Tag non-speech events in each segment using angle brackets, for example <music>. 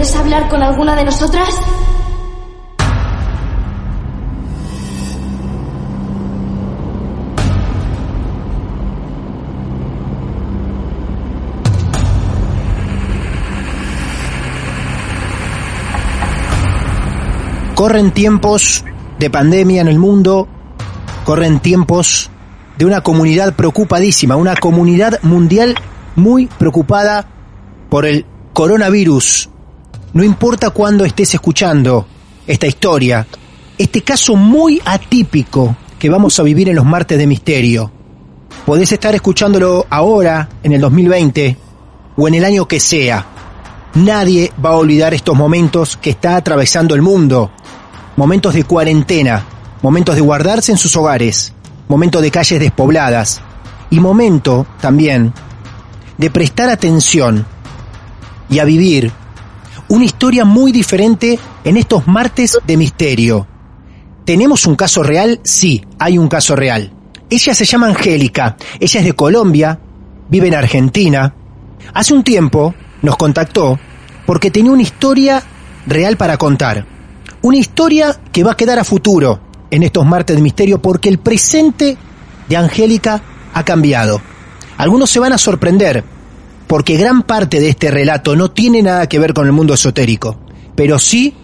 ¿Quieres hablar con alguna de nosotras? Corren tiempos de pandemia en el mundo, corren tiempos de una comunidad preocupadísima, una comunidad mundial muy preocupada por el coronavirus. No importa cuándo estés escuchando esta historia, este caso muy atípico que vamos a vivir en los martes de misterio. Podés estar escuchándolo ahora, en el 2020, o en el año que sea. Nadie va a olvidar estos momentos que está atravesando el mundo. Momentos de cuarentena, momentos de guardarse en sus hogares, momentos de calles despobladas y momento también de prestar atención y a vivir una historia muy diferente en estos martes de misterio. ¿Tenemos un caso real? Sí, hay un caso real. Ella se llama Angélica, ella es de Colombia, vive en Argentina. Hace un tiempo nos contactó porque tenía una historia real para contar. Una historia que va a quedar a futuro en estos martes de misterio porque el presente de Angélica ha cambiado. Algunos se van a sorprender porque gran parte de este relato no tiene nada que ver con el mundo esotérico, pero sí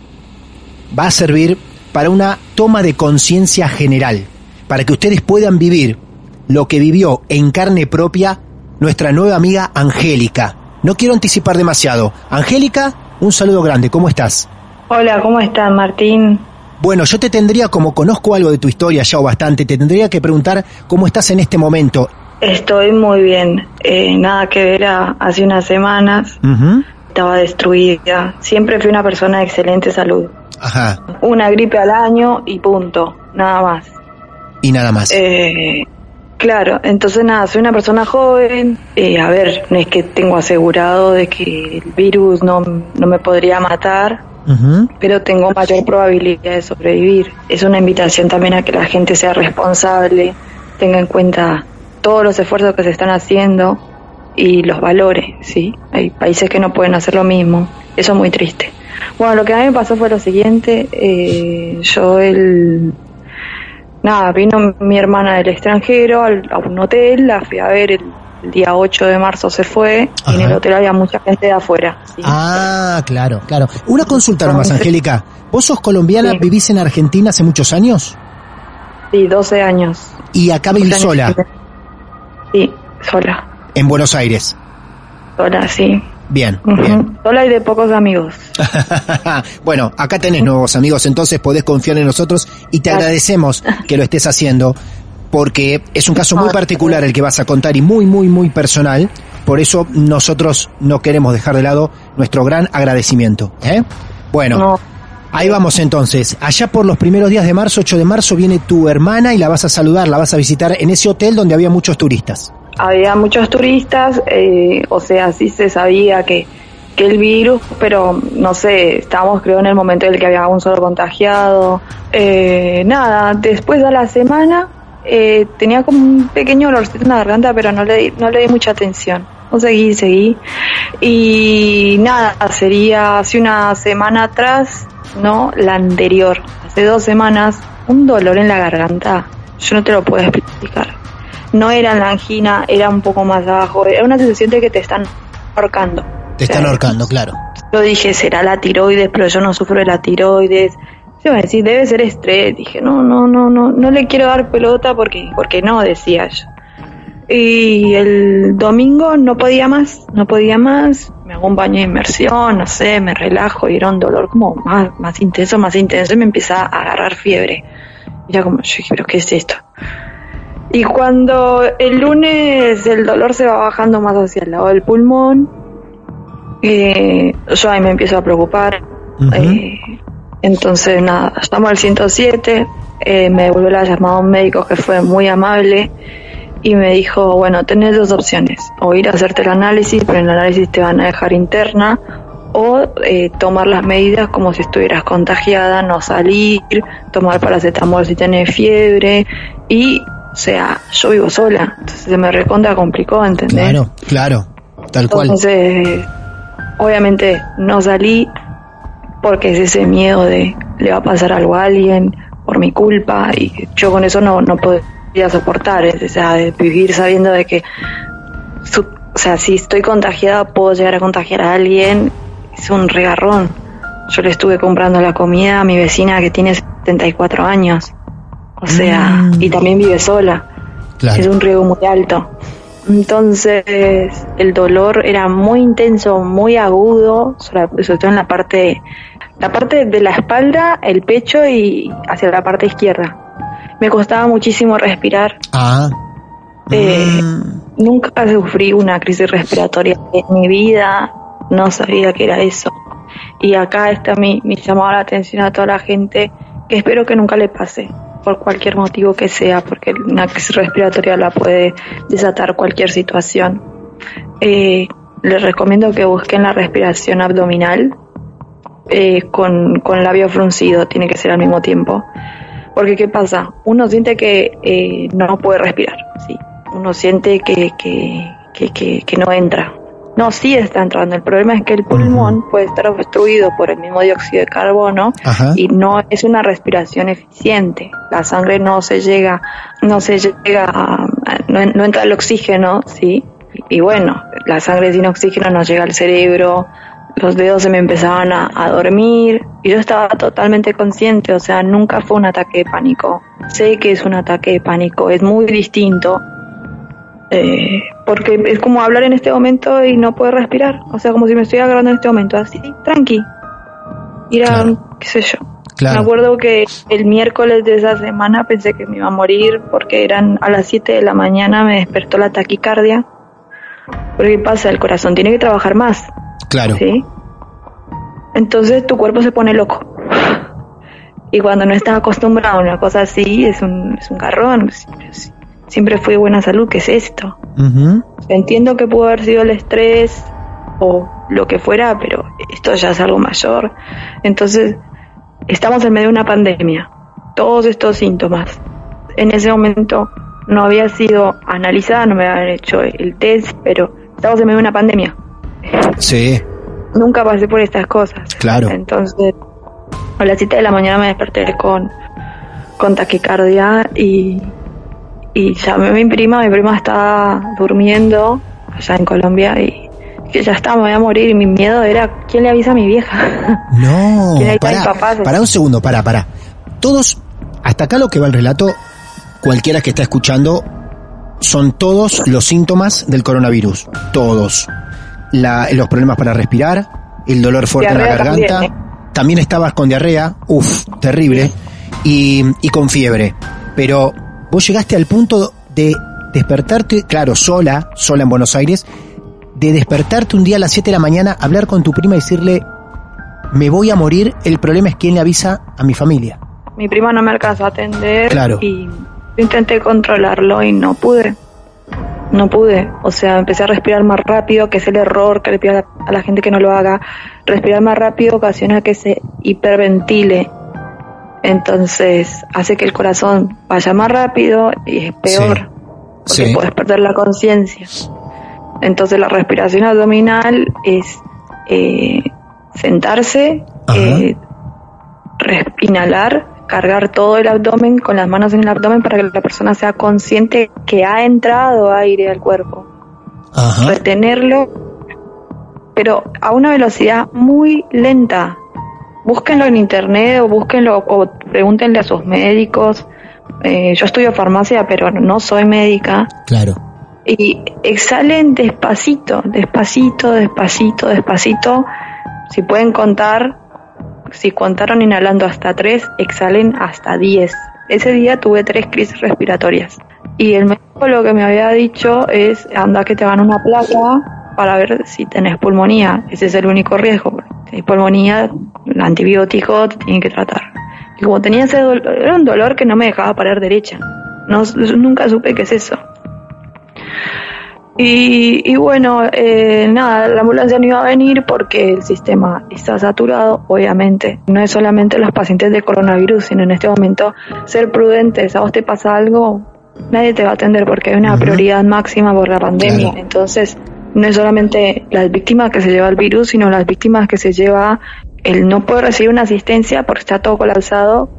va a servir para una toma de conciencia general, para que ustedes puedan vivir lo que vivió en carne propia nuestra nueva amiga Angélica. No quiero anticipar demasiado. Angélica, un saludo grande, ¿cómo estás? Hola, ¿cómo estás, Martín? Bueno, yo te tendría, como conozco algo de tu historia ya o bastante, te tendría que preguntar cómo estás en este momento. Estoy muy bien. Eh, nada que ver a hace unas semanas. Estaba destruida. Siempre fui una persona de excelente salud. Ajá. Una gripe al año y punto. Nada más. Y nada más. Eh, claro, entonces nada, soy una persona joven. Eh, a ver, no es que tengo asegurado de que el virus no, no me podría matar. Pero tengo mayor probabilidad de sobrevivir. Es una invitación también a que la gente sea responsable, tenga en cuenta todos los esfuerzos que se están haciendo y los valores, ¿sí? Hay países que no pueden hacer lo mismo. Eso es muy triste. Bueno, lo que a mí me pasó fue lo siguiente. Eh, yo el... Nada, vino mi hermana del extranjero al, a un hotel, la fui a ver el, el día 8 de marzo se fue y en el hotel había mucha gente de afuera. ¿sí? Ah, claro, claro. Una consulta nomás, Angélica. ¿Vos sos colombiana, Sí. vivís en Argentina hace muchos años? Sí, 12 años. Y acá vivís sola, Sí, sola. en Buenos Aires. Sola, sí. Bien. Sola y de pocos amigos. <laughs> bueno, acá tenés nuevos amigos, entonces podés confiar en nosotros y te agradecemos que lo estés haciendo porque es un caso muy particular el que vas a contar y muy, muy, muy personal. Por eso nosotros no queremos dejar de lado nuestro gran agradecimiento. ¿eh? Bueno, No. Ahí vamos entonces. Allá por los primeros días de marzo, 8 de marzo, viene tu hermana y la vas a saludar, la vas a visitar en ese hotel donde había muchos turistas. había muchos turistas, eh, o sea, sí se sabía que, que el virus, pero no sé, estábamos creo en el momento en el que había un solo contagiado. Eh, nada, después de la semana eh, tenía como un pequeño olorcito en la garganta, pero no le, no le di mucha atención. No seguí, seguí. Y nada, sería hace una semana atrás, no, la anterior, hace dos semanas, un dolor en la garganta. Yo no te lo puedo explicar. No era la angina, era un poco más abajo. Era una sensación de que te están ahorcando. Te están ahorcando, claro. Yo dije, será la tiroides, pero yo no sufro de la tiroides. Yo me decía, debe ser estrés. Dije, no, no, no, no, no le quiero dar pelota porque, porque no, decía yo. Y el domingo no podía más, no podía más. Me hago un baño de inmersión, no sé, me relajo y era un dolor como más, más intenso, más intenso y me empieza a agarrar fiebre. Y ya como, yo dije, pero ¿qué es esto? Y cuando el lunes el dolor se va bajando más hacia el lado del pulmón, eh, yo ahí me empiezo a preocupar. eh, entonces, nada, llamo al 107, eh, me devolvió la llamada a un médico que fue muy amable y me dijo, bueno, tenés dos opciones, o ir a hacerte el análisis, pero en el análisis te van a dejar interna, o eh, tomar las medidas como si estuvieras contagiada, no salir, tomar paracetamol si tenés fiebre y, o sea, yo vivo sola, entonces se me recontra complicó, ¿entendés? Claro, claro, tal cual. Entonces, obviamente no salí porque es ese miedo de le va a pasar algo a alguien por mi culpa y yo con eso no, no podía soportar, es- o sea, de vivir sabiendo de que, su- o sea, si estoy contagiada puedo llegar a contagiar a alguien, es un regarrón. Yo le estuve comprando la comida a mi vecina que tiene 74 años, o sea, Mm. y también vive sola Claro. es un riesgo muy alto. Entonces, el dolor era muy intenso, muy agudo, sobre sobre todo en la parte, la parte de la espalda, el pecho y hacia la parte izquierda. Me costaba muchísimo respirar. Ah. Eh, Mm, Nunca sufrí una crisis respiratoria en mi vida, no sabía que era eso. Y acá está mi, mi llamado a la atención a toda la gente, que espero que nunca le pase, por cualquier motivo que sea, porque una crisis respiratoria la puede desatar cualquier situación. Eh, les recomiendo que busquen la respiración abdominal eh, con, con labio fruncido, tiene que ser al mismo tiempo. Porque ¿qué pasa? Uno siente que eh, no puede respirar, ¿sí? Uno siente que, que, que, que, que no entra. No, sí está entrando. El problema es que el pulmón puede estar obstruido por el mismo dióxido de carbono Ajá. y no es una respiración eficiente. La sangre no se llega, no se llega, a- a- no, no entra el oxígeno, ¿sí? Y, y bueno, la sangre sin oxígeno no llega al cerebro, los dedos se me empezaban a, a dormir y yo estaba totalmente consciente, o sea, nunca fue un ataque de pánico. Sé que es un ataque de pánico, es muy distinto. eh, porque es como hablar en este momento y no poder respirar, o sea, como si me estuviera agarrando en este momento, así, tranqui. Ir a, Claro. qué sé yo. Claro. Me acuerdo que el miércoles de esa semana pensé que me iba a morir porque eran a las 7 de la mañana, me despertó la taquicardia. Porque ¿qué pasa? El corazón tiene que trabajar más. Claro. ¿sí? Entonces tu cuerpo se pone loco. Y cuando no estás acostumbrado a una cosa así, es un, es un garrón. Siempre, fui de buena salud, ¿qué es esto? Entiendo que pudo haber sido el estrés o lo que fuera, pero esto ya es algo mayor. Entonces, estamos en medio de una pandemia. Todos estos síntomas. En ese momento no había sido analizada, no me habían hecho el test, pero estamos en medio de una pandemia. Sí, Nunca pasé por estas cosas. Claro. Entonces, a las 7 de la mañana me desperté con, con taquicardia y, y llamé a mi prima. Mi prima estaba durmiendo allá en Colombia y que ya estaba, me voy a morir. Y mi miedo era: ¿quién le avisa a mi vieja? <laughs> No, ¿Quién es para, papá? para un segundo, para, para. Todos, hasta acá lo que va el relato, cualquiera que está escuchando, son todos los síntomas del coronavirus. Todos. La- los problemas para respirar, el dolor fuerte en la garganta. también, También, estabas con diarrea, uff, terrible, y, y con fiebre. Pero vos llegaste al punto de despertarte, claro, sola, sola en Buenos Aires, de despertarte un día a las 7 de la mañana, hablar con tu prima y decirle, me voy a morir, el problema es quién le avisa a mi familia. Mi prima no me alcanzó a atender Claro. y intenté controlarlo y no pude. No pude. O sea, empecé a respirar más rápido, que es el error que le pido a la gente que no lo haga. Respirar más rápido ocasiona que se hiperventile. Entonces hace que el corazón vaya más rápido y es peor. Porque puedes perder la conciencia. Entonces la respiración abdominal es eh, sentarse, eh, inhalar, cargar todo el abdomen con las manos en el abdomen para que la persona sea consciente que ha entrado aire al cuerpo. Retenerlo, pero a una velocidad muy lenta. Búsquenlo en internet o búsquenlo o pregúntenle a sus médicos. Eh, yo estudio farmacia, pero no soy médica. Claro. Y exhalen despacito, despacito, despacito, despacito. Si pueden contar, si contaron inhalando hasta 3, exhalen hasta 10. Ese día tuve tres crisis respiratorias. Y el médico lo que me había dicho es, anda que te hagan una placa para ver si tenés pulmonía. Ese es el único riesgo. Si pulmonía, el antibiótico te tienen que tratar. Y como tenía ese dolor, era un dolor que no me dejaba parar derecha. No, nunca supe qué es eso. Y, bueno, eh, nada, la ambulancia no iba a venir porque el sistema está saturado, obviamente. No es solamente los pacientes de coronavirus, sino en este momento ser prudentes. A vos te pasa algo, nadie te va a atender porque hay una prioridad máxima por la pandemia. Entonces, no es solamente las víctimas que se lleva el virus, sino las víctimas que se lleva el no poder recibir una asistencia porque está todo colapsado,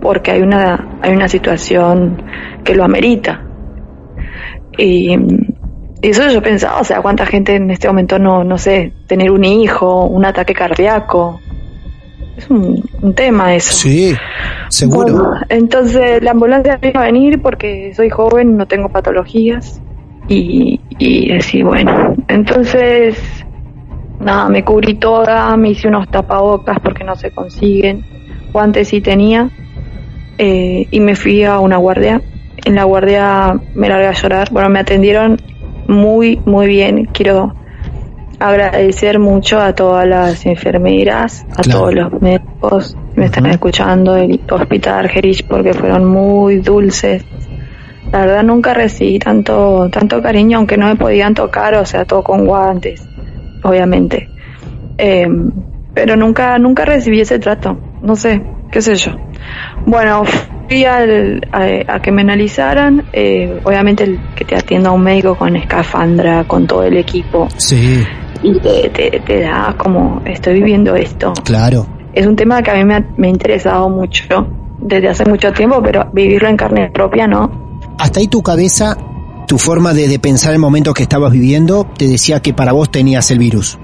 porque hay una, hay una situación que lo amerita. Y y eso yo pensaba, o sea, cuánta gente en este momento no, no sé, tener un hijo, un ataque cardíaco. Es un, tema eso. Sí, seguro. entonces la ambulancia iba a venir porque soy joven, no tengo patologías. Y, y decir, bueno, entonces, nada, me cubrí toda, me hice unos tapabocas porque no se consiguen. Guantes sí tenía. Eh, y me fui a una guardia. En la guardia me largué a llorar. Bueno, me atendieron muy, muy bien. Quiero agradecer mucho a todas las enfermeras, a todos los médicos que me están escuchando del Hospital Argerich porque fueron muy dulces. La verdad nunca recibí tanto, tanto cariño, aunque no me podían tocar, o sea, todo con guantes, obviamente. Em, pero nunca, nunca recibí ese trato, no sé, qué sé yo. Bueno, fui a, que me analizaran, eh, obviamente el que te atienda un médico con escafandra, con todo el equipo. Sí. Y te, da como, estoy viviendo esto. Claro. Es un tema que a mí me ha, me ha interesado mucho desde hace mucho tiempo, pero vivirlo en carne propia no. Hasta ahí tu cabeza, tu forma de, de pensar el momento que estabas viviendo, te decía que para vos tenías el virus.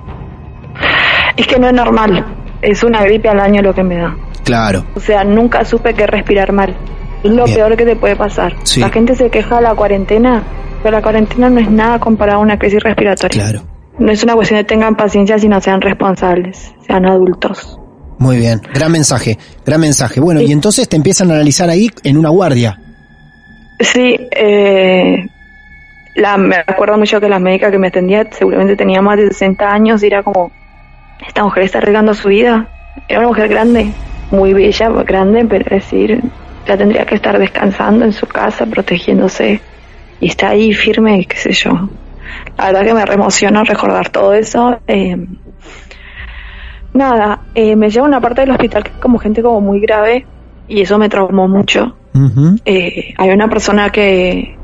Es que no es normal, es una gripe al año lo que me da. Claro. O sea, nunca supe que respirar mal. Es lo peor que te puede pasar. La gente se queja de la cuarentena, pero la cuarentena no es nada comparado a una crisis respiratoria. Claro. No es una cuestión de tengan paciencia, sino sean responsables, sean adultos. Muy bien, gran mensaje, gran mensaje. Bueno, y entonces te empiezan a analizar ahí en una guardia. Sí, eh, la, me acuerdo mucho que la médica que me atendía seguramente tenía más de 60 años y era como, esta mujer está arriesgando su vida. Era una mujer grande, muy bella, grande, pero es decir, ya tendría que estar descansando en su casa, protegiéndose, y está ahí firme, qué sé yo. La verdad que me reemociona recordar todo eso. Eh, nada, eh, me lleva a una parte del hospital que como gente como muy grave, y eso me traumó mucho. eh, hay una persona que,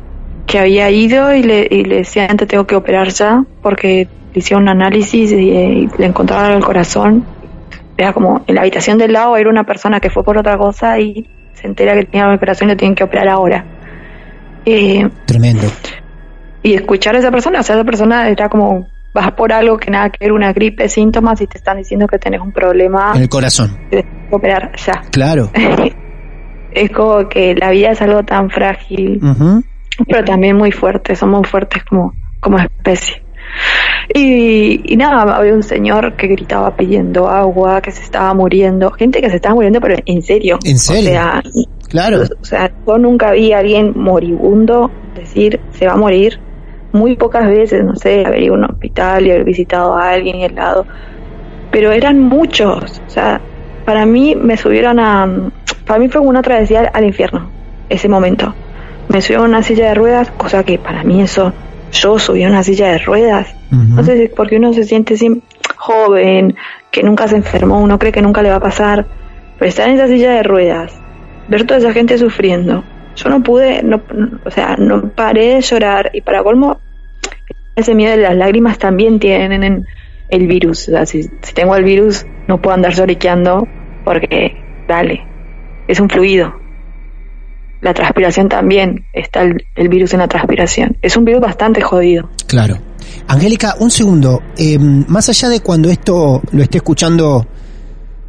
que había ido y le, y le decía, antes tengo que operar ya, porque le hicieron un análisis y, y le encontraron el corazón era como en la habitación del lado era una persona que fue por otra cosa y se entera que tenía una operación y lo tienen que operar ahora. Eh, Tremendo. Y escuchar a esa persona, o sea, esa persona era como, vas por algo que nada que ver, una gripe, síntomas y te están diciendo que tenés un problema. En el corazón. Que operar ya. Claro. <laughs> es como que la vida es algo tan frágil, pero también muy fuerte, somos fuertes como, como especie. Y, nada, había un señor que gritaba pidiendo agua, que se estaba muriendo, gente que se estaba muriendo, pero en serio. ¿En serio? O sea, claro. O sea, yo nunca vi a alguien moribundo decir se va a morir. Muy pocas veces, no sé, haber ido a un hospital y haber visitado a alguien y al lado. Pero eran muchos. O sea, para mí me subieron a. Para mí fue una travesía al infierno, ese momento me subí a una silla de ruedas, cosa que para mí eso, yo subí a una silla de ruedas. No sé si es porque uno se siente así joven, que nunca se enfermó, uno cree que nunca le va a pasar, pero estar en esa silla de ruedas, ver toda esa gente sufriendo. Yo no pude, no, no- o sea, no paré de llorar y para colmo, ese miedo de las lágrimas también tienen el virus. O sea, si, si tengo el virus, no puedo andar lloriqueando porque, dale, es un fluido. La transpiración también, está el, el virus en la transpiración. Es un virus bastante jodido. Claro. Angélica, un segundo. Eh, más allá de cuando esto lo esté escuchando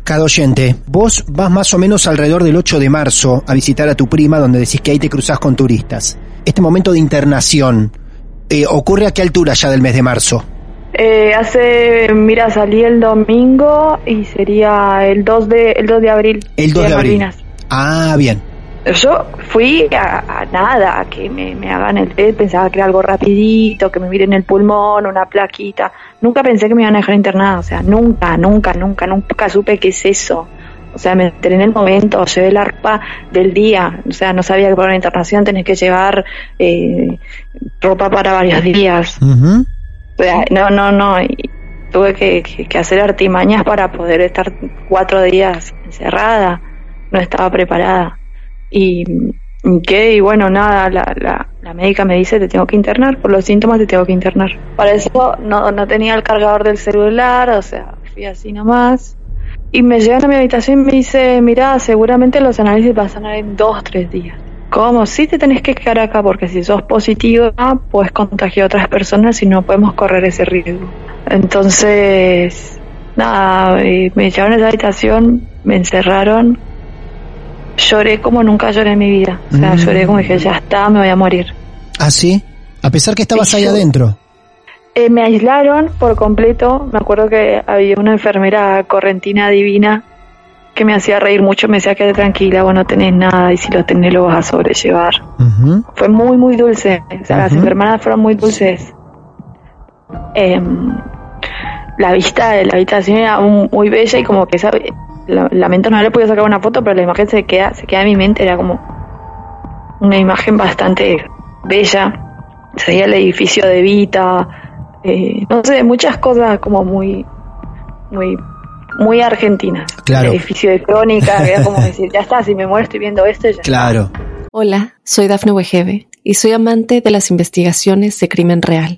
cada oyente, vos vas más o menos alrededor del 8 de marzo a visitar a tu prima, donde decís que ahí te cruzás con turistas. Este momento de internación, eh, ¿ocurre a qué altura ya del mes de marzo? Eh, hace, mira, salí el domingo y sería el 2 de, el 2 de abril. El 2 de abril. Malvinas. Ah, bien. Yo fui a, a nada, a que me, me hagan el test, pensaba que era algo rapidito, que me miren el pulmón, una plaquita. Nunca pensé que me iban a dejar internada, o sea, nunca, nunca, nunca, nunca supe qué es eso. O sea, me enteré en el momento, llevé la arpa del día, o sea, no sabía que para una internación tenés que llevar eh, ropa para varios días. O sea, no, no, no, y tuve que hacer artimañas para poder estar cuatro días encerrada, no estaba preparada. Y, y qué, y bueno, nada, la, la, la médica me dice, te tengo que internar, por los síntomas te tengo que internar. Para eso no, no tenía el cargador del celular, o sea, fui así nomás. Y me llegan a mi habitación y me dice, mira, seguramente los análisis pasan en dos, tres días. ¿Cómo? Sí te tenés que quedar acá porque si sos positivo, ah, puedes contagiar a otras personas y no podemos correr ese riesgo. Entonces, nada, eh, me llevaron a esa habitación, me encerraron, lloré como nunca lloré en mi vida. O sea, Mm. lloré como dije, ya está, me voy a morir. ¿Ah, sí? A pesar que estabas Sí, ahí yo- adentro. Eh, me aislaron por completo. Me acuerdo que había una enfermera correntina divina que me hacía reír mucho. Me decía que tranquila, vos no tenés nada y si lo tenés lo vas a sobrellevar. Fue muy, muy dulce. O sea, las enfermeras fueron muy dulces. Em, la vista de la habitación era muy bella y como que esa, la- lamento no le podía sacar una foto, pero la imagen se queda, se queda en mi mente. Era como una imagen bastante bella. Se veía el edificio de Vita, eh, no sé, muchas cosas como muy, muy, muy argentinas. Claro. El edificio de crónica, era como <laughs> decir, ya está, si me muero estoy viendo esto, está. Claro. Hola, soy Dafne Wegebe y soy amante de las investigaciones de crimen real.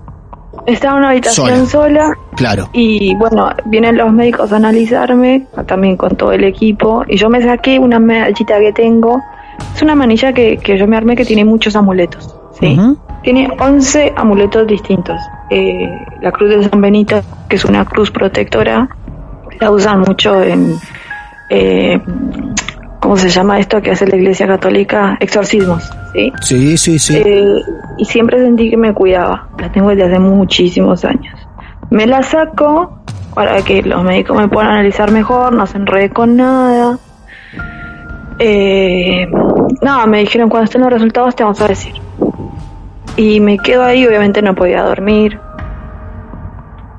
Estaba en una habitación sola. Claro. y bueno, vienen los médicos a analizarme, también con todo el equipo, y yo me saqué una medallita que tengo. Es una manilla que, que yo me armé que tiene muchos amuletos. ¿sí? Tiene 11 amuletos distintos. Eh, la cruz de San Benito, que es una cruz protectora, la usan mucho en... Eh, ¿Cómo se llama esto que hace la Iglesia Católica? Exorcismos, ¿sí? Sí, sí, sí. Eh, y siempre sentí que me cuidaba. La tengo desde hace muchísimos años. Me la saco para que los médicos me puedan analizar mejor, no se enrede con nada. Eh, nada, me dijeron cuando estén los resultados te vamos a decir. Y me quedo ahí, obviamente no podía dormir.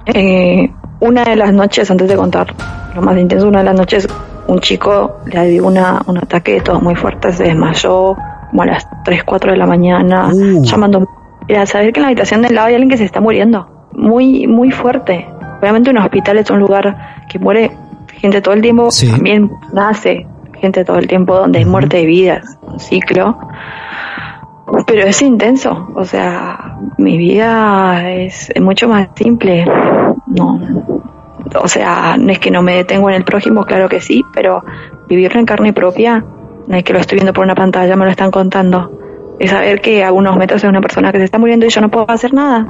Eh, una de las noches, antes de contar lo más intenso, una de las noches un chico le dio una, un ataque de todo muy fuerte, se desmayó como a las 3, 4 de la mañana, Uh. llamando. Era saber que en la habitación del lado hay alguien que se está muriendo. Muy, muy fuerte. Obviamente un hospital es un lugar que muere gente todo el tiempo, Sí. también nace gente todo el tiempo donde hay muerte de vidas, un ciclo. Pero es intenso, o sea, mi vida es mucho más simple. No, o sea, no es que no me detengo en el prójimo, claro que sí, pero vivirlo en carne propia, no es que lo estoy viendo por una pantalla, me lo están contando. Es saber que a unos metros hay una persona que se está muriendo y yo no puedo hacer nada.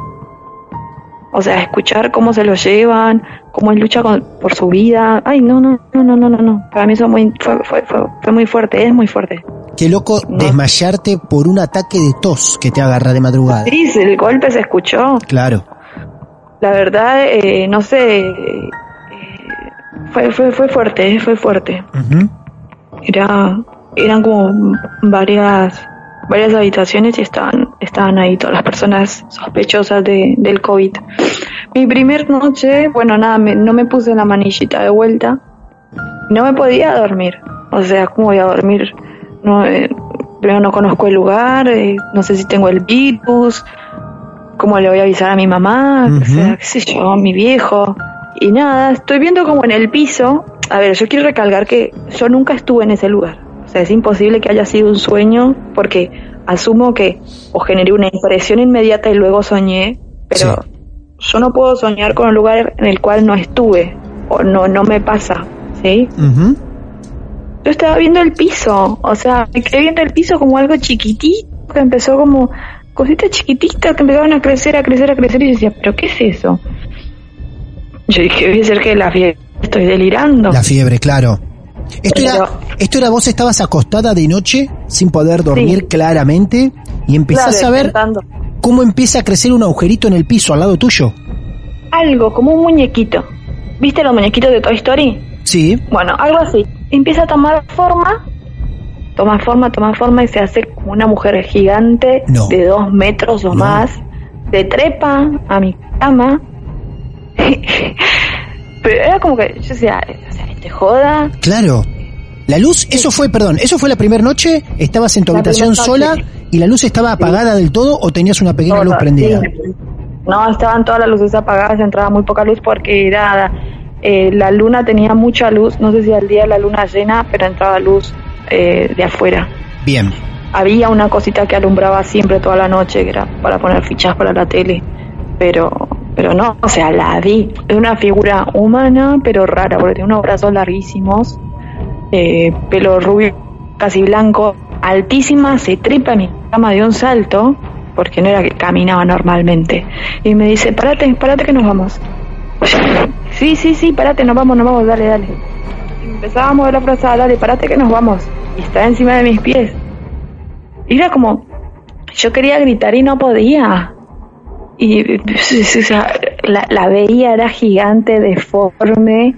O sea, escuchar cómo se lo llevan, cómo él lucha con- por su vida. Ay, no, no, no, no, no, no. Para mí eso muy, fue, fue, fue, fue muy fuerte, es muy fuerte. Qué loco desmayarte por un ataque de tos que te agarra de madrugada. Sí, el golpe se escuchó. Claro. La verdad, eh, no sé, eh, fue, fue, fue fuerte, fue fuerte. Era, eran como varias, varias habitaciones y estaban, estaban ahí todas las personas sospechosas de, del COVID. Mi primer noche, bueno, nada, me- no me puse la manillita de vuelta. No me podía dormir. O sea, ¿cómo voy a dormir? No, eh, primero no conozco el lugar, eh, no sé si tengo el virus, cómo le voy a avisar a mi mamá, o sea, qué sé yo, a mi viejo. Y nada, estoy viendo como en el piso. A ver, yo quiero recalcar que yo nunca estuve en ese lugar. O sea, es imposible que haya sido un sueño porque asumo que o generé una impresión inmediata y luego soñé, pero yo no puedo soñar con un lugar en el cual no estuve o no no me pasa, ¿sí? Yo estaba viendo el piso, o sea, me quedé viendo el piso como algo chiquitito, que empezó como cositas chiquititas que empezaban a crecer, a crecer, a crecer, y yo decía, ¿pero qué es eso? Yo dije, debe ser que la fiebre, estoy delirando. La fiebre, claro. Esto era, esto era vos estabas acostada de noche sin poder dormir Sí. claramente y empezás Claro, a ver intentando. cómo empieza a crecer un agujerito en el piso al lado tuyo. Algo, como un muñequito. ¿Viste los muñequitos de Toy Story? Sí. Bueno, algo así. Empieza a tomar forma, toma forma, toma forma y se hace como una mujer gigante No. de dos metros o No. más. Se trepa a mi cama. <laughs> Pero era como que yo decía, o sea, te joda. Claro. La luz, eso fue, perdón, eso fue la primera noche, estabas en tu La habitación sola y la luz estaba apagada del todo o tenías una pequeña luz prendida. sí. No, estaban todas las luces apagadas, entraba muy poca luz porque era eh, la luna tenía mucha luz, no sé si al día la luna llena, pero entraba luz eh, de afuera. Bien. Había una cosita que alumbraba siempre toda la noche, que era para poner fichas para la tele, pero pero no, o sea, la vi. Es una figura humana, pero rara, porque tiene unos brazos larguísimos, eh, pelo rubio, casi blanco, altísima, se trepa en mi cama de un salto, porque no era que caminaba normalmente, y me dice, parate, parate que nos vamos. <laughs> Sí, sí, sí, parate, nos vamos, nos vamos, dale, dale. Empezaba a mover la frazada, dale, parate que nos vamos. Y estaba encima de mis pies. Y era como, yo quería gritar y no podía. Y <laughs> o sea, la, la veía, era gigante, deforme.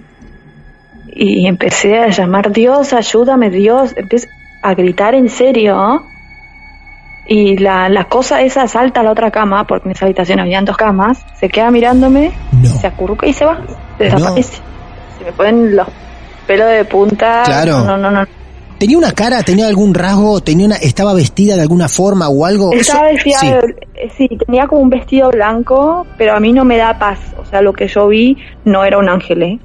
Y empecé a llamar, Dios, ayúdame, Dios. Empecé a gritar en serio. ¿no? Y la, la cosa esa salta a la otra cama, porque en esa habitación habían dos camas, se queda mirándome, No. se acurruca y se va, desaparece. Se me ponen los pelos de punta. Claro. No, no, no. ¿Tenía una cara, tenía algún rasgo, tenía una, estaba vestida de alguna forma o algo? Estaba vestida, sí. sí, tenía como un vestido blanco, pero a mí no me da paz. O sea, lo que yo vi no era un ángel, ¿eh?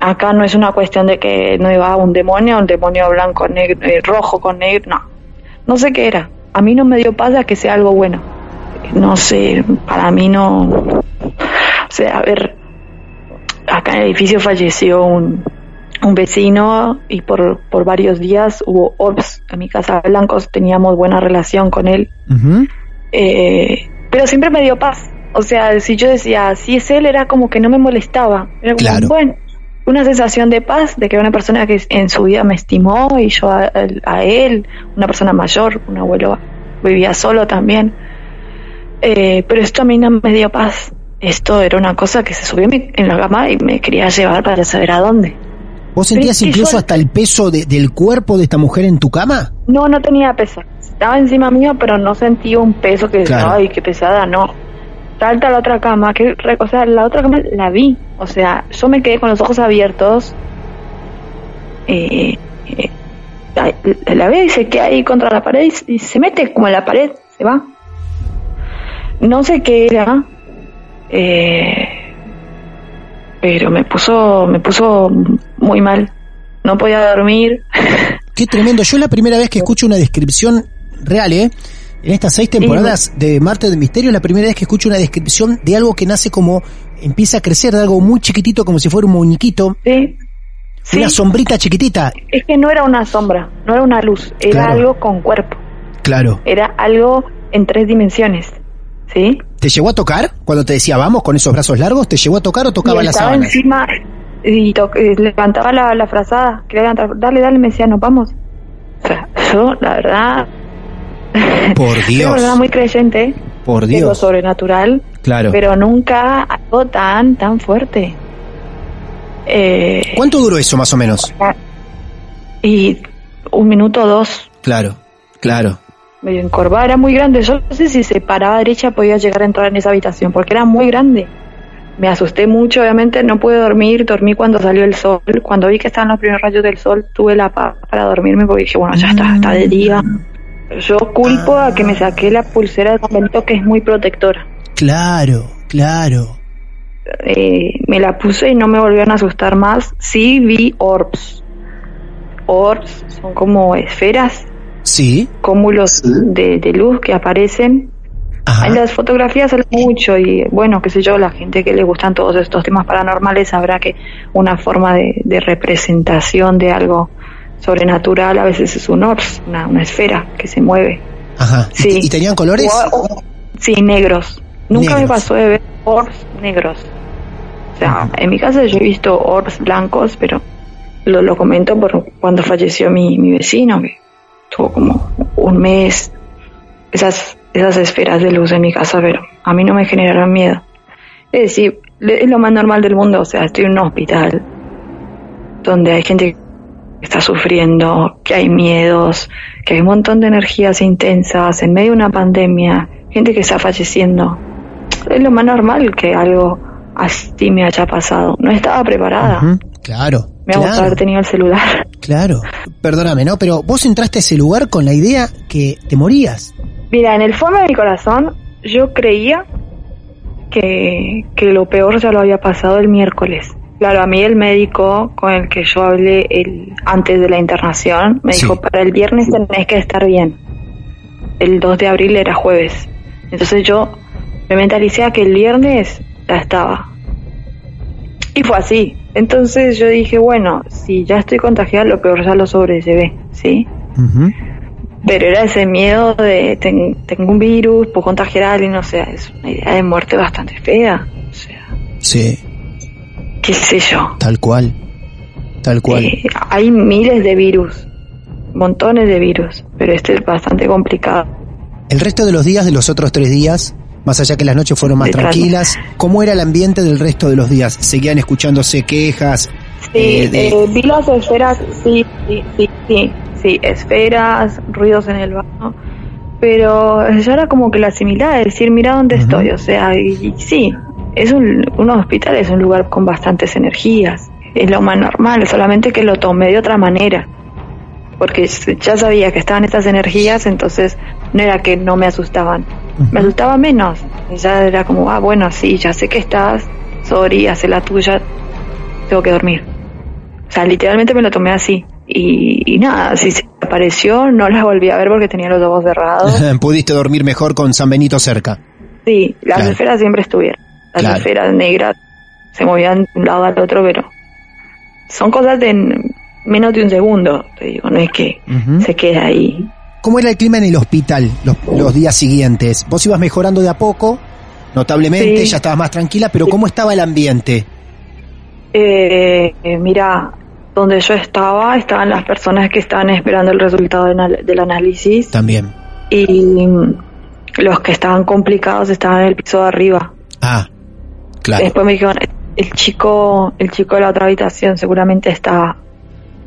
Acá no es una cuestión de que no iba un demonio, un demonio blanco, negro, eh, rojo con negro, no. No sé qué era. A mí no me dio paz a que sea algo bueno. No sé, para mí no. O sea, a ver, acá en el edificio falleció un, un vecino y por, por varios días hubo orbs en mi casa blancos, teníamos buena relación con él, eh, pero siempre me dio paz. O sea, si yo decía, si es él, era como que no me molestaba. Era como, Claro. bueno, una sensación de paz, de que era una persona que en su vida me estimó y yo a, a él, una persona mayor, un abuelo vivía solo también. Eh, pero esto a mí no me dio paz. Esto era una cosa que se subió en mi- en la cama y me quería llevar para saber a dónde. ¿Vos sentías incluso yo- hasta el peso de- del cuerpo de esta mujer en tu cama? No, no tenía peso. Estaba encima mío, pero no sentía un peso que Claro. ay, qué pesada, no. Salta a la otra cama, que, o sea, la otra cama la vi. O sea, yo me quedé con los ojos abiertos. Eh, eh, la, la veo y se queda ahí contra la pared y, y se mete como en la pared, se va. No sé qué era, eh, pero me puso, me puso muy mal. No podía dormir. <laughs> Qué tremendo. Yo es la primera vez que escucho una descripción real, ¿eh? En estas seis temporadas de Marte de Misterio, es la primera vez que escucho una descripción de algo que nace como, empieza a crecer, de algo muy chiquitito, como si fuera un muñequito, Sí. Sí. una sombrita chiquitita. Es que no era una sombra, no era una luz, era Claro. algo con cuerpo, Claro. era algo en tres dimensiones, ¿sí? ¿Te llegó a tocar cuando te decía vamos con esos brazos largos? ¿Te llegó a tocar o tocaba estaba sábanas? encima y eh, levantaba la, la frazada, quería levantar, dale, dale, me decía, nos vamos. O sea, yo, la verdad, <laughs> Por Dios. persona muy creyente Por de lo Dios. sobrenatural, Claro. pero nunca algo tan, tan fuerte. Eh, ¿Cuánto duró eso más o menos? y un minuto o dos, Claro, claro. Medio encorvada, era muy grande. Yo no sé si se paraba derecha podía llegar a entrar en esa habitación, porque era muy grande. Me asusté mucho, obviamente no pude dormir, dormí cuando salió el sol. Cuando vi que estaban los primeros rayos del sol, tuve la paz para dormirme porque dije, bueno, ya está, está de día. Yo culpo a que me saqué la pulsera de San Benito, que es muy protectora. Claro, claro. Eh, me la puse y no me volvieron a asustar más. Sí vi orbs. Orbs son como esferas, Sí. cúmulos de, de luz que aparecen Ajá. En las fotografías sale mucho y bueno, qué sé yo, la gente que le gustan todos estos temas paranormales sabrá que una forma de, de representación de algo sobrenatural a veces es un ors, una, una esfera que se mueve. Ajá. ¿Y- Sí. ¿Y, tenían colores? O- o- sí, negros. Nunca me pasó de ver ors negros. O sea, en mi casa yo he visto ors blancos, pero lo, lo comento por cuando falleció mi, mi vecino, que tuvo como un mes esas, esas esferas de luz en mi casa, pero a mí no me generaron miedo. Es decir, es lo más normal del mundo, o sea, estoy en un hospital donde hay gente que está sufriendo, que hay miedos, que hay un montón de energías intensas en medio de una pandemia, gente que está falleciendo. Es lo más normal que algo así me haya pasado. No estaba preparada. Claro. Me ha gustado claro, haber tenido el celular. <laughs> claro. Perdóname, ¿no? Pero vos entraste a ese lugar con la idea que te morías. Mira, en el fondo de mi corazón, yo creía que, que lo peor ya lo había pasado el miércoles. Claro, a mí el médico con el que yo hablé el, antes de la internación me Sí. dijo, para el viernes tenés que estar bien. El 2 de abril era jueves. Entonces yo me mentalicé a que el viernes ya estaba. Y fue así. Entonces yo dije, bueno, si ya estoy contagiada, lo peor ya lo sobrellevé, ¿sí? Ujú. Pero era ese miedo de ten- tengo un virus, puedo contagiar a alguien, o sea, es una idea de muerte bastante fea. O sea, Sí, qué sé yo. tal cual. Tal cual. Eh, hay miles de virus, montones de virus, pero este es bastante complicado. El resto de los días de los otros tres días, más allá que las noches fueron más tranquilas, ¿cómo era el ambiente del resto de los días? ¿Seguían escuchándose quejas? Sí, eh, de- eh, vi las esferas, sí, sí, sí, sí, sí, esferas, ruidos en el baño, pero ya era como que la asimilaba, decir, mira dónde estoy, o sea, y, y sí, es un, un hospital, es un lugar con bastantes energías, es lo más normal, solamente que lo tomé de otra manera, porque ya sabía que estaban estas energías, entonces no era que no me asustaban, me asustaba menos, ya era como, ah, bueno, sí, ya sé que estás, sorry, hace la tuya, tengo que dormir. O sea, literalmente me lo tomé así. Y, y nada, si se apareció, no la volví a ver porque tenía los ojos cerrados. <laughs> Pudiste dormir mejor con San Benito cerca. Sí, las Claro. esferas siempre estuvieron. Las Claro. esferas negras se movían de un lado al otro, pero son cosas de menos de un segundo, te digo, no es que se queda ahí. ¿Cómo era el clima en el hospital los, los días siguientes? Vos ibas mejorando de a poco, notablemente, Sí. ya estabas más tranquila, pero. ¿cómo estaba el ambiente? Eh, mira, donde yo estaba, estaban las personas que estaban esperando el resultado de del análisis También. y los que estaban complicados estaban en el piso de arriba. Ah, claro. Después me dijeron, el chico, el chico de la otra habitación seguramente está,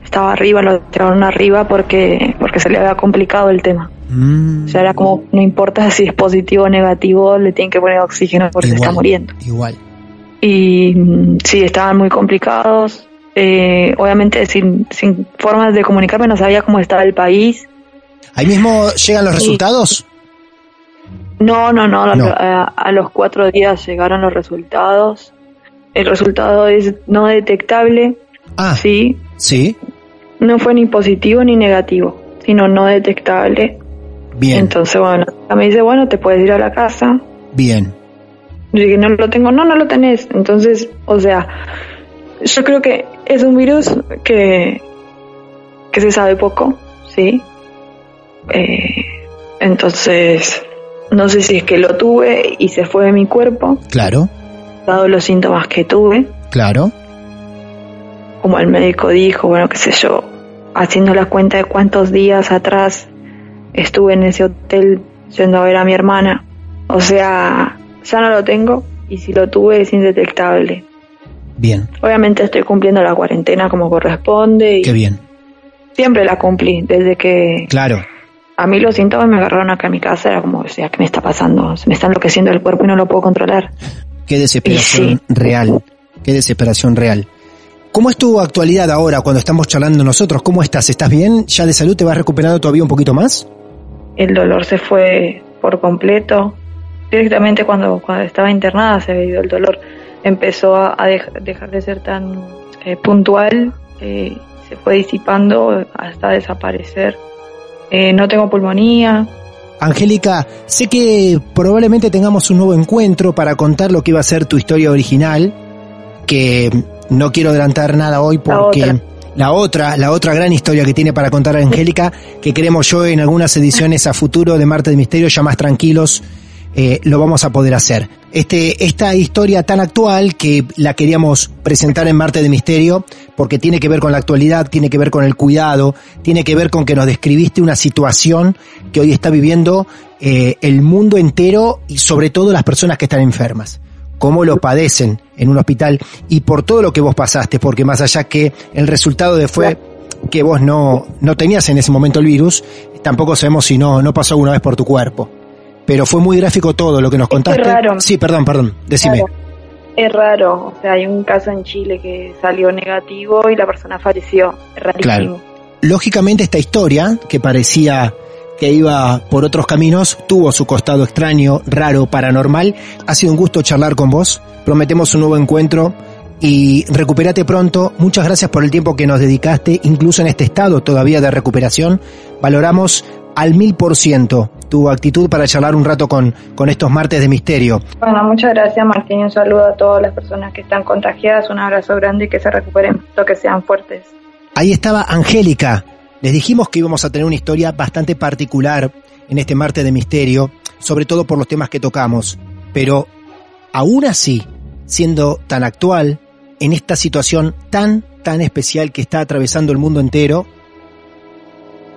estaba arriba, lo tiraron arriba porque, porque se le había complicado el tema. Mm, O sea, era como, no importa <laughs> si es positivo o negativo, le tienen que poner oxígeno porque se está muriendo. Igual. Y mm, sí, estaban muy complicados. Eh, obviamente sin, sin formas de comunicarme, no sabía cómo estaba el país. ¿Ahí mismo llegan los resultados? No, no, no, No. A, a los cuatro días llegaron los resultados. El resultado es no detectable, Ah, sí, sí. no fue ni positivo ni negativo, sino no detectable. Bien, Entonces, bueno, me dice, bueno, te puedes ir a la casa. bien. Yo dije, no lo tengo, no, no lo tenés. Entonces, o sea, yo creo que es un virus que, que se sabe poco, ¿sí? Eh, entonces, no sé si es que lo tuve y se fue de mi cuerpo, Claro, dado los síntomas que tuve, claro. Como el médico dijo, bueno, qué sé yo, haciendo la cuenta de cuántos días atrás estuve en ese hotel yendo a ver a mi hermana. O sea, ya no lo tengo y si lo tuve es indetectable. Bien. Obviamente estoy cumpliendo la cuarentena como corresponde. Y Qué bien. Siempre la cumplí, desde que Claro. a mí los síntomas me agarraron acá en mi casa, era como, o sea, ¿qué me está pasando? Se me está enloqueciendo el cuerpo y no lo puedo controlar. Qué desesperación sí. real. Qué desesperación real. ¿Cómo es tu actualidad ahora cuando estamos charlando nosotros? ¿Cómo estás? ¿Estás bien? ¿Ya de salud te vas recuperando todavía un poquito más? El dolor se fue por completo. Directamente cuando, cuando estaba internada se había ido el dolor. Empezó a, a dej- dejar de ser tan eh, puntual, eh, se fue disipando hasta desaparecer. Eh, no tengo pulmonía, Angélica, sé que probablemente tengamos un nuevo encuentro para contar lo que iba a ser tu historia original, que no quiero adelantar nada hoy porque otra. la otra, la otra gran historia que tiene para contar Angélica, que queremos yo en algunas ediciones a futuro de Marte de Misterio, ya más tranquilos, eh, lo vamos a poder hacer. Este, esta historia tan actual que la queríamos presentar en Marte de Misterio, porque tiene que ver con la actualidad, tiene que ver con el cuidado, tiene que ver con que nos describiste una situación que hoy está viviendo eh, el mundo entero y sobre todo las personas que están enfermas cómo lo padecen en un hospital y por todo lo que vos pasaste, porque más allá que el resultado de fue que vos no, no tenías en ese momento el virus, tampoco sabemos si no, no pasó alguna vez por tu cuerpo. Pero fue muy gráfico todo lo que nos contaste. raro. Sí, perdón, perdón, decime. Claro. Es raro, o sea, hay un caso en Chile que salió negativo y la persona falleció. Es rarísimo. Claro. Lógicamente esta historia, que parecía que iba por otros caminos, tuvo su costado extraño, raro, paranormal. Ha sido un gusto charlar con vos. Prometemos un nuevo encuentro y recupérate pronto. Muchas gracias por el tiempo que nos dedicaste, incluso en este estado todavía de recuperación. Valoramos al mil por ciento tu actitud para charlar un rato con, con estos martes de misterio. Bueno, muchas gracias Martín un saludo a todas las personas que están contagiadas. Un abrazo grande y que se recuperen que sean fuertes. Ahí estaba Angélica. Les dijimos que íbamos a tener una historia bastante particular en este martes de misterio, sobre todo por los temas que tocamos. Pero aún así, siendo tan actual, en esta situación tan, tan especial que está atravesando el mundo entero,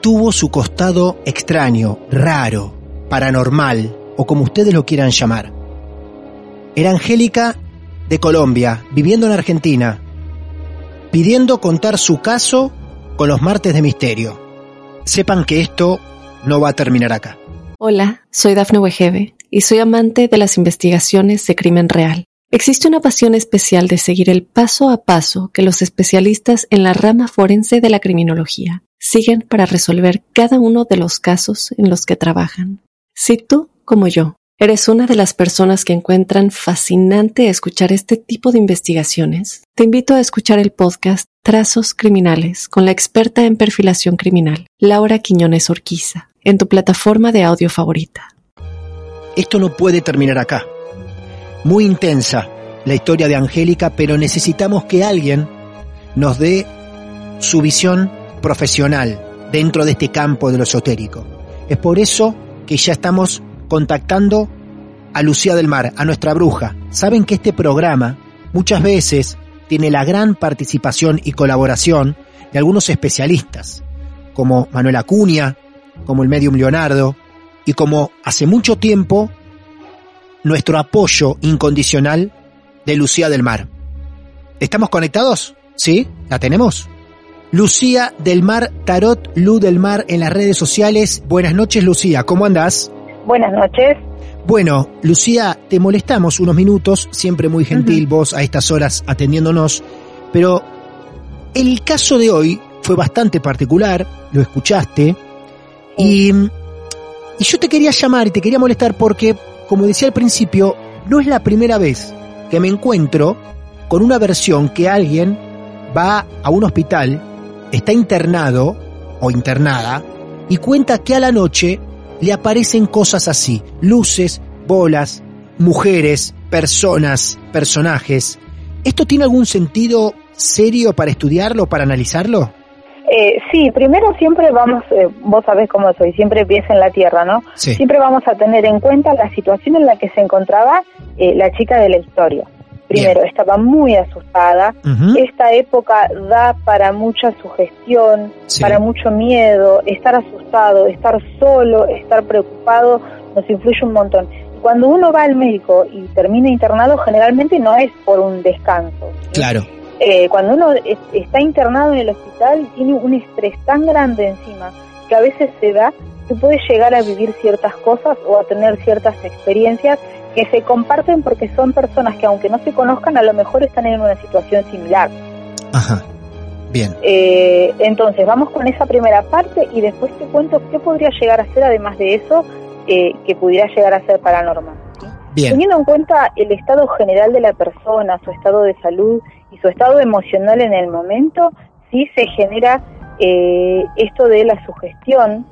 tuvo su costado extraño, raro, paranormal, o como ustedes lo quieran llamar. Era Angélica de Colombia, viviendo en Argentina, pidiendo contar su caso con los martes de misterio. Sepan que esto no va a terminar acá. Hola, soy Dafne Wegebe y soy amante de las investigaciones de crimen real. Existe una pasión especial de seguir el paso a paso que los especialistas en la rama forense de la criminología siguen para resolver cada uno de los casos en los que trabajan. Si tú, como yo, eres una de las personas que encuentran fascinante escuchar este tipo de investigaciones, te invito a escuchar el podcast Trazos Criminales con la experta en perfilación criminal, Laura Quiñones Orquiza, en tu plataforma de audio favorita. Esto no puede terminar acá. Muy intensa la historia de Angélica, pero necesitamos que alguien nos dé su visión profesional dentro de este campo de lo esotérico. Es por eso que ya estamos contactando a Lucía del Mar, a nuestra bruja. Saben que este programa muchas veces tiene la gran participación y colaboración de algunos especialistas, como Manuel Acuña, como el medium Leonardo, y como hace mucho tiempo nuestro apoyo incondicional de Lucía del Mar. ¿Estamos conectados? ¿Sí? ¿La tenemos? Lucía del Mar, Tarot Lu del Mar en las redes sociales. Buenas noches, Lucía. ¿Cómo andás? Buenas noches. Bueno, Lucía, te molestamos unos minutos, siempre muy gentil vos a estas horas atendiéndonos, pero el caso de hoy fue bastante particular, lo escuchaste, y, y yo te quería llamar y te quería molestar porque, como decía al principio, no es la primera vez que me encuentro con una versión que alguien va a un hospital, está internado o internada, y cuenta que a la noche le aparecen cosas así, luces, bolas, mujeres, personas, personajes. ¿Esto tiene algún sentido serio para estudiarlo, para analizarlo? Eh, sí, primero siempre vamos, eh, vos sabés cómo soy, siempre pies en la tierra, ¿no? Sí. Siempre vamos a tener en cuenta la situación en la que se encontraba eh, la chica de la historia. Primero, estaba muy asustada. Esta época da para mucha sugestión, para mucho miedo, estar asustado, estar solo, estar preocupado, nos influye un montón. Cuando uno va al médico y termina internado, generalmente no es por un descanso. Claro. Eh, cuando uno está internado en el hospital, tiene un estrés tan grande encima que a veces se da que puede llegar a vivir ciertas cosas o a tener ciertas experiencias que se comparten porque son personas que aunque no se conozcan a lo mejor están en una situación similar. Ajá. Bien. Eh, entonces vamos con esa primera parte y después te cuento qué podría llegar a ser además de eso eh, que pudiera llegar a ser paranormal. Bien. Teniendo en cuenta el estado general de la persona, su estado de salud y su estado emocional en el momento, sí se genera eh, esto de la sugestión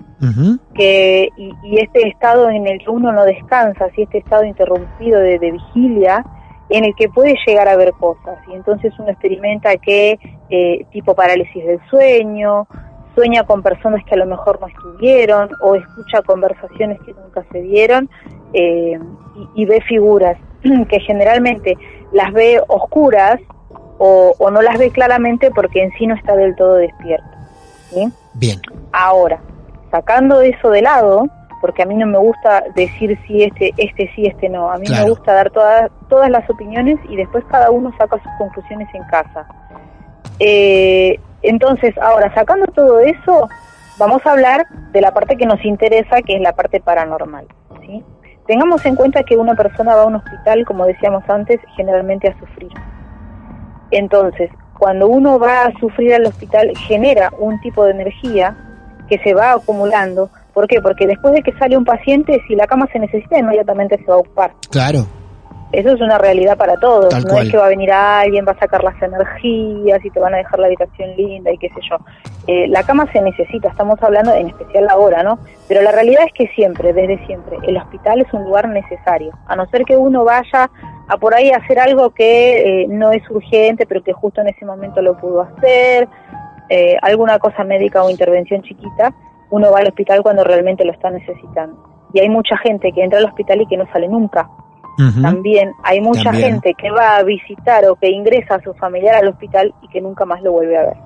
que y, este estado en el que uno no descansa, si este estado interrumpido de, vigilia, en el que puede llegar a ver cosas y entonces uno experimenta que eh, tipo parálisis del sueño, sueña con personas que a lo mejor no estuvieron o escucha conversaciones que nunca se dieron eh, y, ve figuras <clears throat> que generalmente las ve oscuras o, o, no las ve claramente porque en sí no está del todo despierto. Bien. Ahora, sacando eso de lado, porque a mí no me gusta decir si este, este sí, este no. A mí me gusta dar todas, todas las opiniones y después cada uno saca sus conclusiones en casa. Eh, entonces, ahora, sacando todo eso, vamos a hablar de la parte que nos interesa, que es la parte paranormal. ¿sí? Tengamos en cuenta que una persona va a un hospital, como decíamos antes, generalmente a sufrir. Entonces, cuando uno va a sufrir al hospital, genera un tipo de energía que se va acumulando. ¿Por qué? Porque después de que sale un paciente, si la cama se necesita, inmediatamente se va a ocupar. Claro. Eso es una realidad para todos. no es que va a venir alguien, va a sacar las energías y te van a dejar la habitación linda y qué sé yo. Eh, la cama se necesita, estamos hablando en especial ahora, ¿no? Pero la realidad es que siempre, desde siempre, el hospital es un lugar necesario. A no ser que uno vaya a por ahí a hacer algo que eh, no es urgente, pero que justo en ese momento lo pudo hacer, eh, alguna cosa médica o intervención chiquita, uno va al hospital cuando realmente lo está necesitando. Y hay mucha gente que entra al hospital y que no sale nunca también hay mucha gente que va a visitar o que ingresa a su familiar al hospital y que nunca más lo vuelve a ver.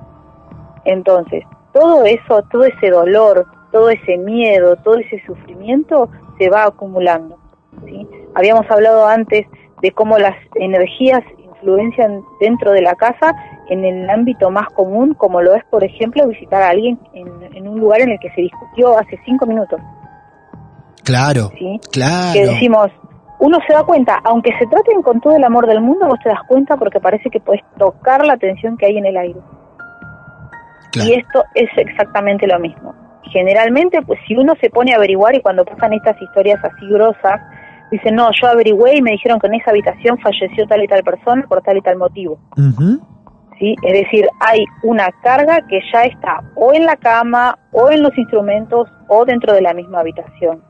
Entonces, todo eso, todo ese dolor, todo ese miedo, todo ese sufrimiento se va acumulando. ¿sí? Habíamos hablado antes de cómo las energías influencian dentro de la casa en el ámbito más común, como lo es, por ejemplo, visitar a alguien en, en un lugar en el que se discutió hace cinco minutos. Claro, ¿sí? claro. Que decimos, uno se da cuenta, aunque se traten con todo el amor del mundo, vos te das cuenta porque parece que puedes tocar la tensión que hay en el aire. Y esto es exactamente lo mismo. Generalmente, pues si uno se pone a averiguar y cuando pasan estas historias así grosas, dicen, no, yo averigüé y me dijeron que en esa habitación falleció tal y tal persona por tal y tal motivo. ¿Sí? Es decir, hay una carga que ya está o en la cama, o en los instrumentos, o dentro de la misma habitación.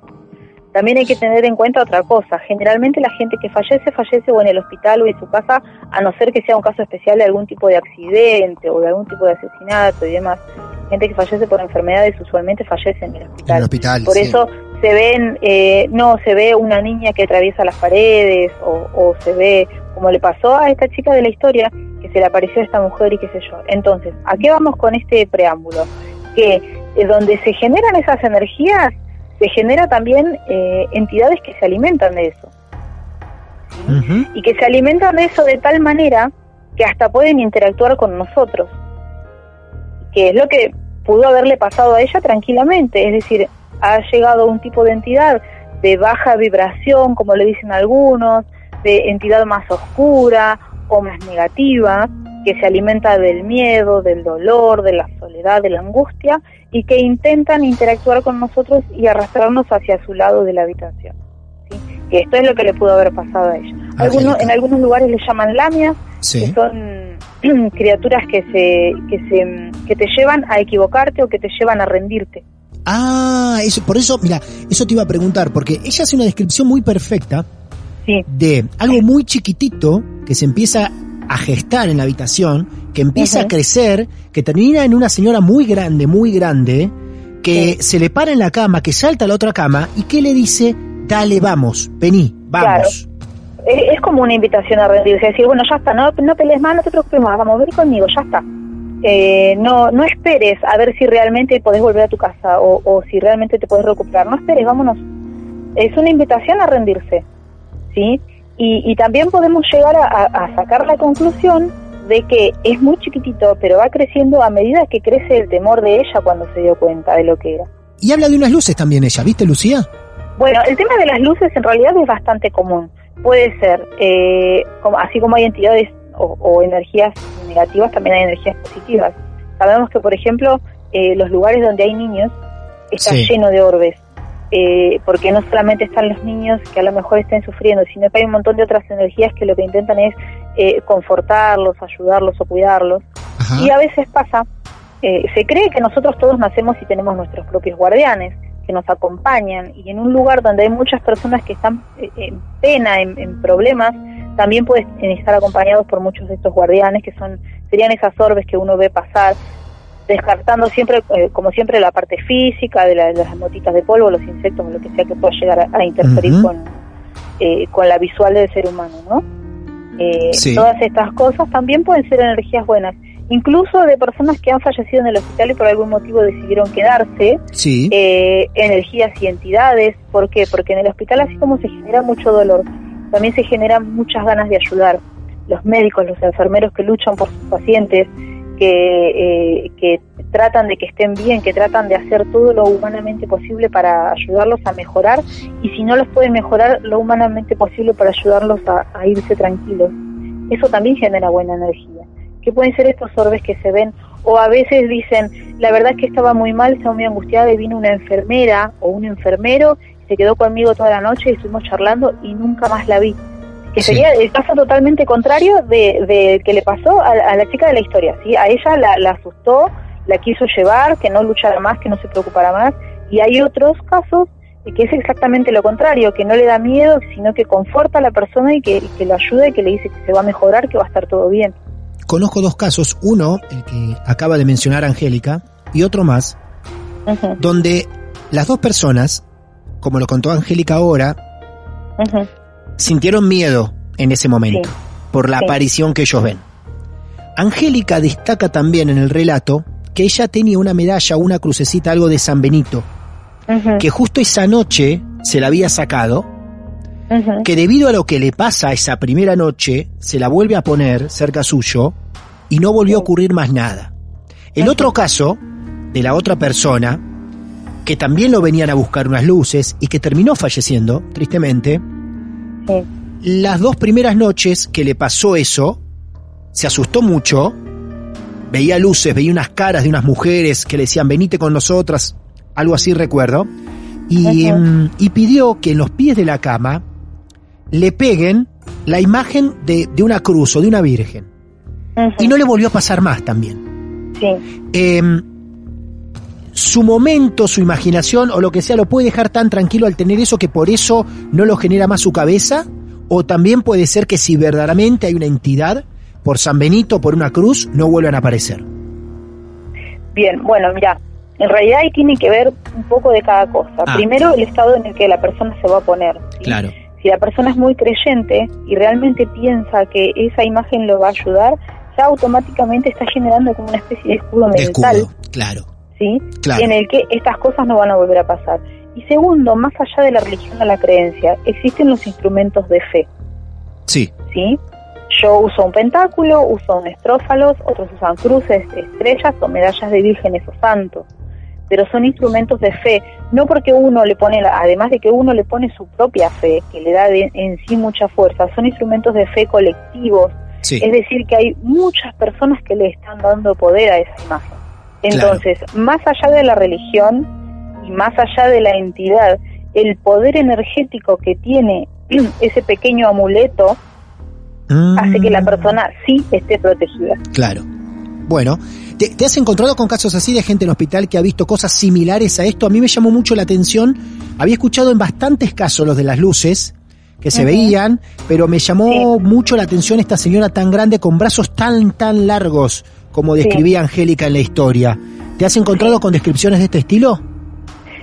También hay que tener en cuenta otra cosa. Generalmente la gente que fallece, fallece o en el hospital o en su casa, a no ser que sea un caso especial de algún tipo de accidente o de algún tipo de asesinato y demás. Gente que fallece por enfermedades usualmente fallece en el hospital. hospital por eso se ven, eh, no, se ve una niña que atraviesa las paredes o, o se ve, como le pasó a esta chica de la historia, que se le apareció a esta mujer y qué sé yo. Entonces, ¿a qué vamos con este preámbulo? Que eh, donde se generan esas energías se genera también eh, entidades que se alimentan de eso. Y que se alimentan de eso de tal manera que hasta pueden interactuar con nosotros. Que es lo que pudo haberle pasado a ella tranquilamente. Es decir, ha llegado un tipo de entidad de baja vibración, como le dicen algunos, de entidad más oscura o más negativa, que se alimenta del miedo, del dolor, de la soledad, de la angustia, y que intentan interactuar con nosotros y arrastrarnos hacia su lado de la habitación. ¿sí? Que esto es lo que le pudo haber pasado a ella. Algunos, en algunos lugares le llaman lamias, que son <clears throat> criaturas que se, que se que te llevan a equivocarte o que te llevan a rendirte. Ah, eso, por eso, mira, eso te iba a preguntar, porque ella hace una descripción muy perfecta de algo muy chiquitito que se empieza a gestar en la habitación, que empieza a crecer, que termina en una señora muy grande, muy grande, que se le para en la cama, que salta a la otra cama y que le dice, dale, vamos, vení, vamos. es, es como una invitación a rendirse, decir, bueno, ya está, no, no pelees más, no te preocupes más, vamos a ver conmigo, ya está. Eh, no, no esperes a ver si realmente podés volver a tu casa o, o si realmente te puedes recuperar, no esperes, vámonos. Es una invitación a rendirse, ¿sí? Y, y también podemos llegar a sacar la conclusión de que es muy chiquitito, pero va creciendo a medida que crece el temor de ella cuando se dio cuenta de lo que era. Y habla de unas luces también ella, ¿viste, Lucía? Bueno, el tema de las luces en realidad es bastante común. Puede ser, eh, como, así como hay entidades o, o energías negativas, también hay energías positivas. Sabemos que, por ejemplo, eh, los lugares donde hay niños está Sí. lleno de orbes, eh, porque no solamente están los niños que a lo mejor estén sufriendo, sino que hay un montón de otras energías que lo que intentan es eh, confortarlos, ayudarlos o cuidarlos. Ajá. Y a veces pasa, eh, se cree que nosotros todos nacemos y tenemos nuestros propios guardianes que nos acompañan y en un lugar donde hay muchas personas que están eh, en pena, en, en problemas, también pueden estar acompañados por muchos de estos guardianes que son serían esas orbes que uno ve pasar, descartando siempre, eh, como siempre, la parte física de, la- de las motitas de polvo, los insectos, lo que sea que pueda llegar a, a interferir con, eh, con la visual del ser humano, ¿no? Eh, Sí. Todas estas cosas también pueden ser energías buenas, incluso de personas que han fallecido en el hospital y por algún motivo decidieron quedarse, Sí. eh, energías y entidades. ¿Por qué? Porque en el hospital, así como se genera mucho dolor, también se generan muchas ganas de ayudar. Los médicos, los enfermeros que luchan por sus pacientes, que, eh, que tratan de que estén bien, que tratan de hacer todo lo humanamente posible para ayudarlos a mejorar y si no los pueden mejorar, lo humanamente posible para ayudarlos a, irse tranquilos. Eso también genera buena energía. ¿Qué pueden ser estos orbes que se ven? O a veces dicen, la verdad es que estaba muy mal, estaba muy angustiada y vino una enfermera o un enfermero, se quedó conmigo toda la noche y estuvimos charlando y nunca más la vi. Que Sí. sería el caso totalmente contrario de, de que le pasó a, a la chica de la historia. ¿sí? A ella la, la asustó, la quiso llevar, que no luchara más, que no se preocupara más. Y hay otros casos que es exactamente lo contrario, que no le da miedo, sino que conforta a la persona y que, y que lo ayuda y que le dice que se va a mejorar, que va a estar todo bien. Conozco dos casos, uno, el que acaba de mencionar Angélica, y otro más, donde las dos personas, como lo contó Angélica ahora, sintieron miedo en ese momento Sí. por la Sí. aparición que ellos ven. Angélica destaca también en el relato que ella tenía una medalla, una crucecita, algo de San Benito, que justo esa noche se la había sacado, que debido a lo que le pasa esa primera noche, se la vuelve a poner cerca suyo y no volvió a ocurrir más nada. El otro caso, de la otra persona, que también lo venían a buscar unas luces y que terminó falleciendo, tristemente, Sí. las dos primeras noches que le pasó eso, se asustó mucho, veía luces, veía unas caras de unas mujeres que le decían, venite con nosotras, algo así recuerdo, y, mm, y pidió que en los pies de la cama le peguen la imagen de, de una cruz o de una virgen. Y no le volvió a pasar más también. sí. Em, su momento, su imaginación o lo que sea lo puede dejar tan tranquilo al tener eso que por eso no lo genera más su cabeza, o también puede ser que si verdaderamente hay una entidad, por San Benito, por una cruz, no vuelvan a aparecer. Bien, bueno, mira, en realidad ahí tiene que ver un poco de cada cosa. Ah. Primero, el estado en el que la persona se va a poner. ¿sí? Claro. Si la persona es muy creyente y realmente piensa que esa imagen lo va a ayudar, ya automáticamente está generando como una especie de escudo De mental, escudo, claro. ¿Sí? Claro. En el que estas cosas no van a volver a pasar. Y segundo, más allá de la religión o la creencia, existen los instrumentos de fe. Sí, ¿sí? Yo uso un pentáculo, uso un estrófalos, otros usan cruces, estrellas o medallas de vírgenes o santos. Pero son instrumentos de fe, no porque uno le pone, además de que uno le pone su propia fe, que le da de- en sí mucha fuerza, son instrumentos de fe colectivos, sí. es decir, que hay muchas personas que le están dando poder a esa imagen. Entonces, más allá de la religión y más allá de la entidad, el poder energético que tiene <clears throat> ese pequeño amuleto hace que la Mm, persona sí esté protegida. Claro. Bueno, ¿te, te has encontrado con casos así de gente en hospital que ha visto cosas similares a esto? A mí me llamó mucho la atención. Había escuchado en bastantes casos los de las luces que se veían, pero me llamó mucho la atención esta señora tan grande con brazos tan, tan largos como describía Angélica en la historia. ¿Te has encontrado con descripciones de este estilo?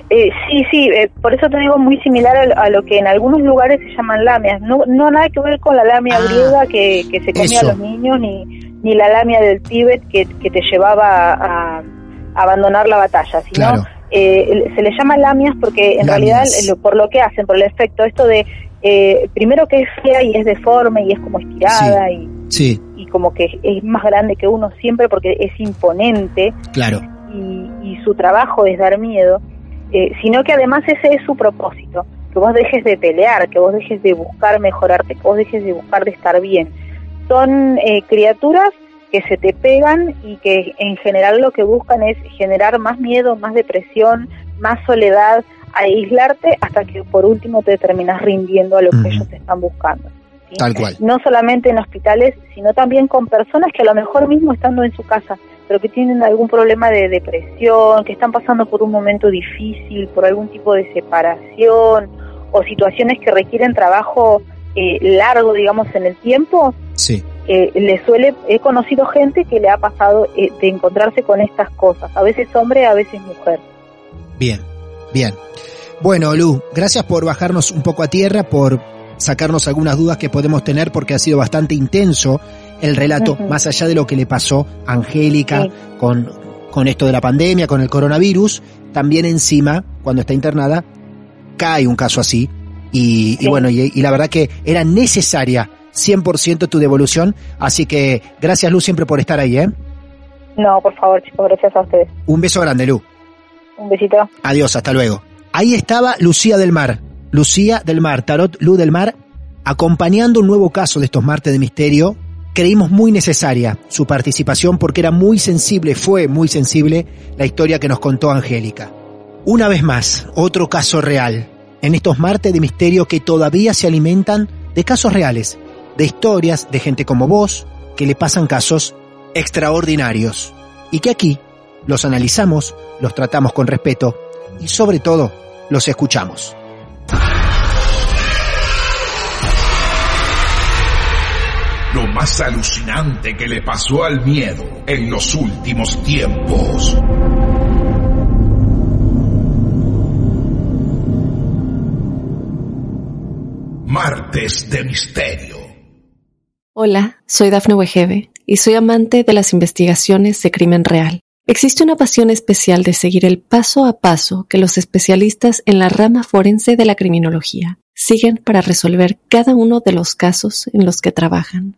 Eh, sí, sí, eh, por eso te digo muy similar a, lo que en algunos lugares se llaman lamias. No, no nada que ver con la lamia Ah, griega que, que se comía eso. a los niños, ni, ni la lamia del Tíbet que, que te llevaba a, a abandonar la batalla, sino Claro. eh, se le llama lamias porque en Lamias. realidad eh, lo- por lo que hacen, por el efecto, esto de eh, primero que es fea y es deforme y es como estirada y, Sí, como que es más grande que uno siempre porque es imponente claro. y, y su trabajo es dar miedo, eh, sino que además ese es su propósito, que vos dejes de pelear, que vos dejes de buscar mejorarte, que vos dejes de buscar de estar bien. Son eh, criaturas que se te pegan y que en general lo que buscan es generar más miedo, más depresión, más soledad, aislarte hasta que por último te terminas rindiendo a lo que ellos te están buscando. ¿Sí? Tal cual. no solamente en hospitales, sino también con personas que a lo mejor mismo estando en su casa, pero que tienen algún problema de depresión, que están pasando por un momento difícil, por algún tipo de separación o situaciones que requieren trabajo eh, largo, digamos, en el tiempo, Sí. eh, le suele, he conocido gente que le ha pasado eh, de encontrarse con estas cosas, a veces hombre, a veces mujer. Bien, bien. Bueno, Lu, gracias por bajarnos un poco a tierra, por sacarnos algunas dudas que podemos tener, porque ha sido bastante intenso el relato, más allá de lo que le pasó a Angélica Sí. con, con esto de la pandemia, con el coronavirus, también encima, cuando está internada, cae un caso así. Y, bueno, y, y la verdad que era necesaria 100% tu devolución, así que gracias Lu siempre por estar ahí, ¿eh? No, por favor, chicos, gracias a ustedes. Un beso grande, Lu. Un besito. Adiós, hasta luego. Ahí estaba Lucía del Mar. Lucía del Mar, Tarot Luz del Mar, acompañando un nuevo caso de estos martes de misterio. Creímos muy necesaria su participación porque era muy sensible, fue muy sensible la historia que nos contó Angélica. Una vez más, otro caso real. En estos martes de misterio que todavía se alimentan de casos reales, de historias de gente como vos, que le pasan casos extraordinarios. Y que aquí los analizamos, los tratamos con respeto y sobre todo los escuchamos. Más alucinante que le pasó al miedo en los últimos tiempos. Martes de Misterio. Hola, soy Dafne Wegebe y soy amante de las investigaciones de crimen real. Existe una pasión especial de seguir el paso a paso que los especialistas en la rama forense de la criminología siguen para resolver cada uno de los casos en los que trabajan.